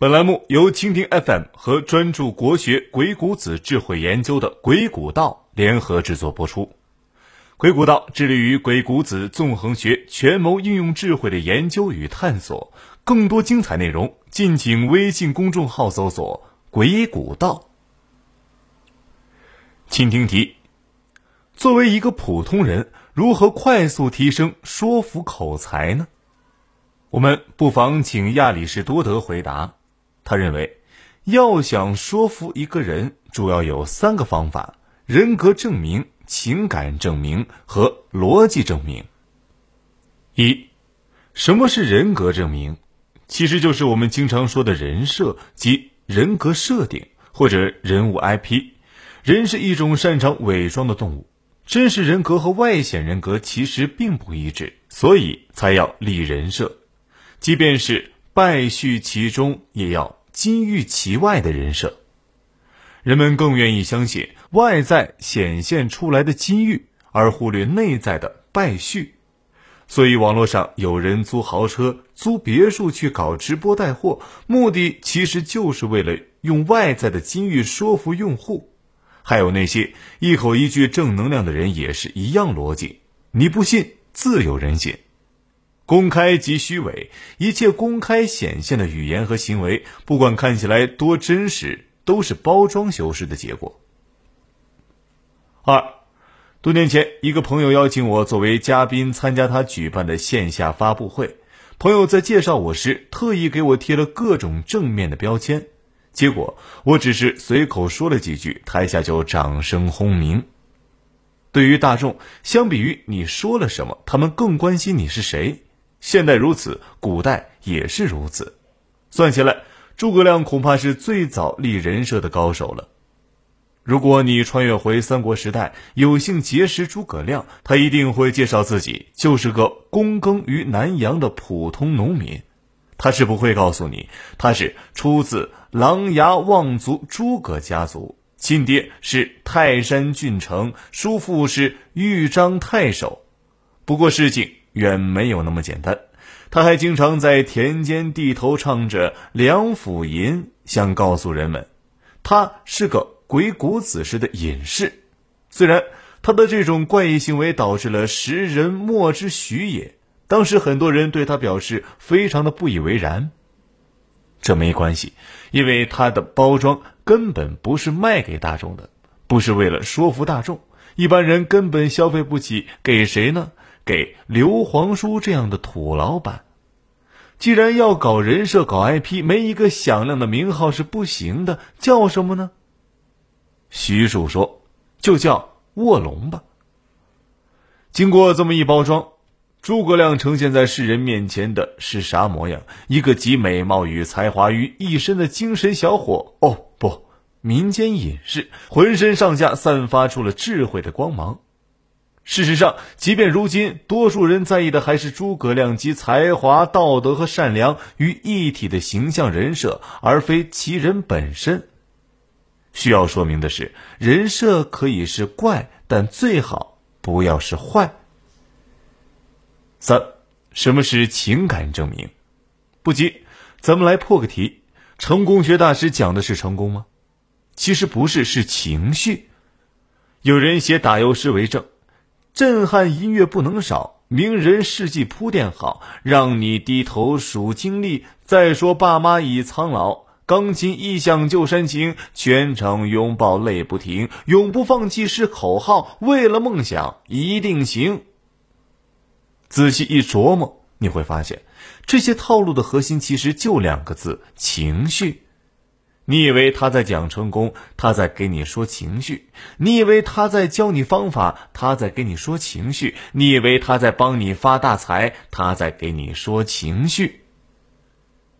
本栏目由蜻蜓 FM 和专注国学《鬼谷子》智慧研究的《鬼谷道》联合制作播出。《鬼谷道》致力于鬼谷子纵横学权谋应用智慧的研究与探索。更多精彩内容，敬请微信公众号搜索“鬼谷道”。倾听题：作为一个普通人，如何快速提升说服口才呢？我们不妨请亚里士多德回答。他认为，要想说服一个人，主要有三个方法：人格证明、情感证明和逻辑证明。一，什么是人格证明？其实就是我们经常说的人设及人格设定或者人物 IP。人是一种擅长伪装的动物，真实人格和外显人格其实并不一致，所以才要立人设。即便是败絮其中，也要。金玉其外的人设，人们更愿意相信外在显现出来的金玉，而忽略内在的败絮。所以，网络上有人租豪车、租别墅去搞直播带货，目的其实就是为了用外在的金玉说服用户。还有那些一口一句正能量的人，也是一样逻辑。你不信，自有人信。公开即虚伪，一切公开显现的语言和行为，不管看起来多真实，都是包装修饰的结果。二，多年前，一个朋友邀请我作为嘉宾参加他举办的线下发布会。朋友在介绍我时，特意给我贴了各种正面的标签，结果我只是随口说了几句，台下就掌声轰鸣。对于大众，相比于你说了什么，他们更关心你是谁。现代如此，古代也是如此。算起来，诸葛亮恐怕是最早立人设的高手了。如果你穿越回三国时代，有幸结识诸葛亮，他一定会介绍自己就是个躬耕于南阳的普通农民。他是不会告诉你，他是出自琅琊望族诸葛家族，亲爹是泰山郡丞，叔父是豫章太守。不过事情。远没有那么简单，他还经常在田间地头唱着《梁甫吟》，想告诉人们，他是个鬼谷子式的隐士。虽然他的这种怪异行为导致了时人莫之许也，当时很多人对他表示非常的不以为然。这没关系，因为他的包装根本不是卖给大众的，不是为了说服大众，一般人根本消费不起，给谁呢？给刘皇叔这样的土老板，既然要搞人设、搞 IP，没一个响亮的名号是不行的。叫什么呢？徐庶说：“就叫卧龙吧。”经过这么一包装，诸葛亮呈现在世人面前的是啥模样？一个集美貌与才华于一身的精神小伙。哦，不，民间隐士，浑身上下散发出了智慧的光芒。事实上，即便如今，多数人在意的还是诸葛亮集才华、道德和善良于一体的形象人设，而非其人本身。需要说明的是，人设可以是怪，但最好不要是坏。三，什么是情感证明？不急，咱们来破个题：成功学大师讲的是成功吗？其实不是，是情绪。有人写打油诗为证。震撼音乐不能少，名人事迹铺垫好，让你低头数经历。再说爸妈已苍老，钢琴一响就煽情，全场拥抱泪不停，永不放弃是口号，为了梦想一定行。仔细一琢磨，你会发现，这些套路的核心其实就两个字：情绪。你以为他在讲成功，他在给你说情绪；你以为他在教你方法，他在给你说情绪；你以为他在帮你发大财，他在给你说情绪。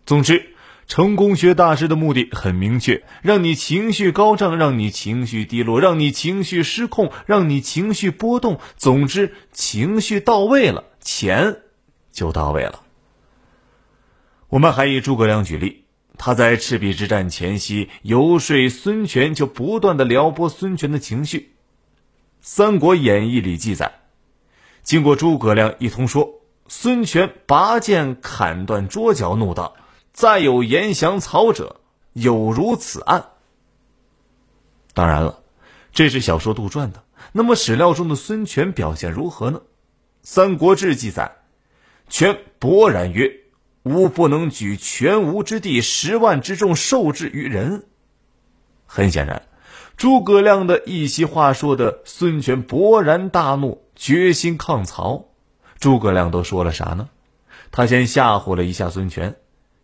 总之，成功学大师的目的很明确：让你情绪高涨，让你情绪低落，让你情绪失控，让你情绪波动。总之，情绪到位了，钱就到位了。我们还以诸葛亮举例。他在赤壁之战前夕游说孙权，就不断的撩拨孙权的情绪。《三国演义》里记载，经过诸葛亮一通说，孙权拔剑砍断桌角，怒道：“再有言降曹者，有如此案。当然了，这是小说杜撰的。那么史料中的孙权表现如何呢？《三国志》记载，权勃然曰：“吾不能举全吴之地十万之众受制于人。”很显然，诸葛亮的一席话说的孙权勃然大怒，决心抗曹。诸葛亮都说了啥呢？他先吓唬了一下孙权：“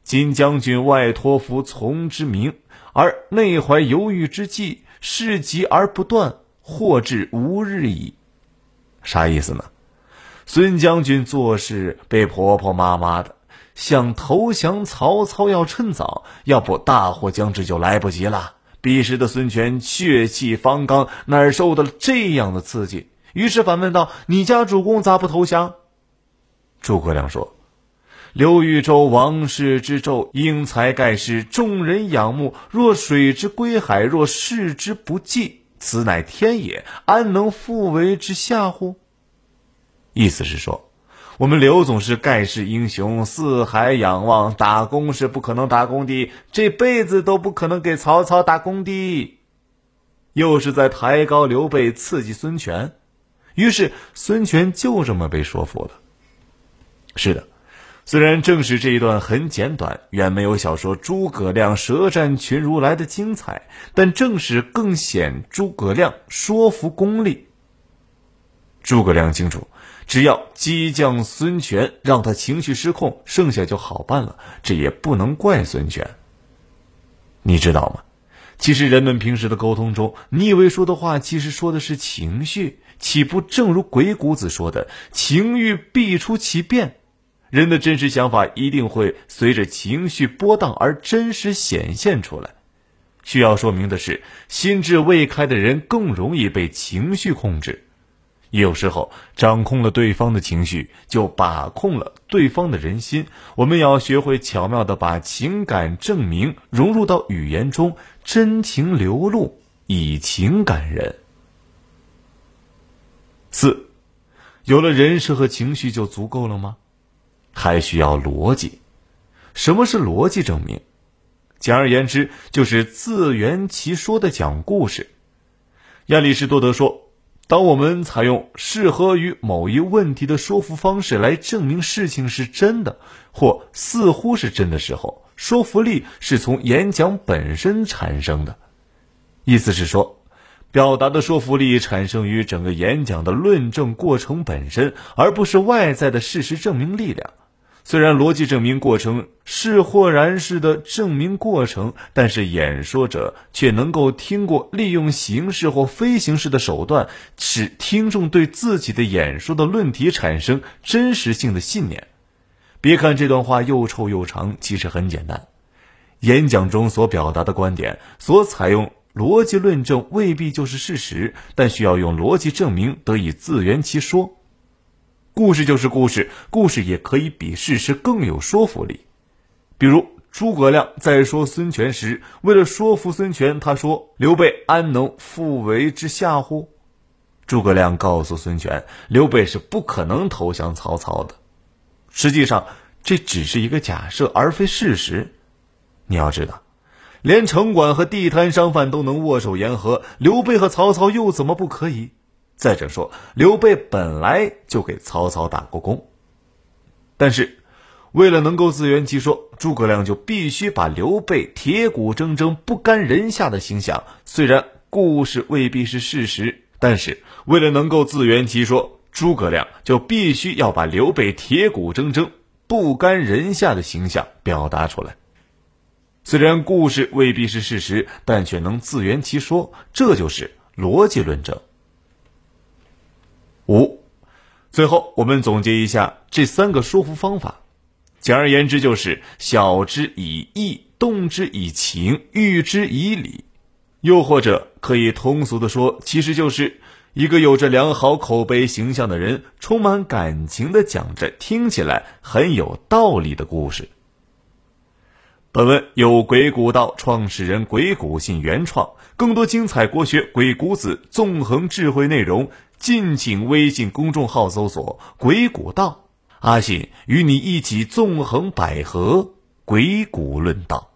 今将军外托服从之名，而内怀犹豫之计，事急而不断。”祸至无日矣，啥意思呢？孙将军做事被婆婆妈妈的，想投降曹操要趁早，要不大祸将至就来不及了。彼时的孙权血气方刚，哪受得了这样的刺激？于是反问道：“你家主公咋不投降？”诸葛亮说：“刘豫州王室之胄，英才盖世，众人仰慕。若水之归海，若视之不济。”此乃天也，安能复为之下乎？意思是说，我们刘总是盖世英雄，四海仰望，打工是不可能打工的，这辈子都不可能给曹操打工的。又是在抬高刘备，刺激孙权，于是孙权就这么被说服了。是的。虽然正史这一段很简短，远没有小说诸葛亮舌战群儒来的精彩，但正史更显诸葛亮说服功力。诸葛亮清楚，只要激将孙权，让他情绪失控，剩下就好办了。这也不能怪孙权。你知道吗？其实人们平时的沟通中，你以为说的话，其实说的是情绪，岂不正如鬼谷子说的：“情欲必出其变。”人的真实想法一定会随着情绪波荡而真实显现出来。需要说明的是，心智未开的人更容易被情绪控制。有时候，掌控了对方的情绪，就把控了对方的人心。我们要学会巧妙的把情感证明融入到语言中，真情流露，以情感人。四，有了人设和情绪就足够了吗？还需要逻辑。什么是逻辑证明？简而言之，就是自圆其说的讲故事。亚里士多德说：“当我们采用适合于某一问题的说服方式来证明事情是真的，或似乎是真的时候，说服力是从演讲本身产生的。”意思是说，表达的说服力产生于整个演讲的论证过程本身，而不是外在的事实证明力量。虽然逻辑证明过程是或然式的证明过程，但是演说者却能够听过利用形式或非形式的手段，使听众对自己的演说的论题产生真实性的信念。别看这段话又臭又长，其实很简单。演讲中所表达的观点，所采用逻辑论证未必就是事实，但需要用逻辑证明，得以自圆其说。故事就是故事，故事也可以比事实更有说服力。比如诸葛亮在说孙权时，为了说服孙权，他说：“刘备安能复为之下乎？”诸葛亮告诉孙权，刘备是不可能投降曹操的。实际上，这只是一个假设，而非事实。你要知道，连城管和地摊商贩都能握手言和，刘备和曹操又怎么不可以？再者说，刘备本来就给曹操打过工，但是为了能够自圆其说，诸葛亮就必须把刘备铁骨铮铮、不甘人下的形象。虽然故事未必是事实，但是为了能够自圆其说，诸葛亮就必须要把刘备铁骨铮铮、不甘人下的形象表达出来。虽然故事未必是事实，但却能自圆其说，这就是逻辑论证。五，最后我们总结一下这三个说服方法。简而言之，就是晓之以义，动之以情，喻之以理。又或者可以通俗的说，其实就是一个有着良好口碑形象的人，充满感情的讲着听起来很有道理的故事。本文由鬼谷道创始人鬼谷信原创，更多精彩国学鬼谷子纵横智慧内容。敬请微信公众号搜索“鬼谷道”，阿信与你一起纵横捭阖，鬼谷论道。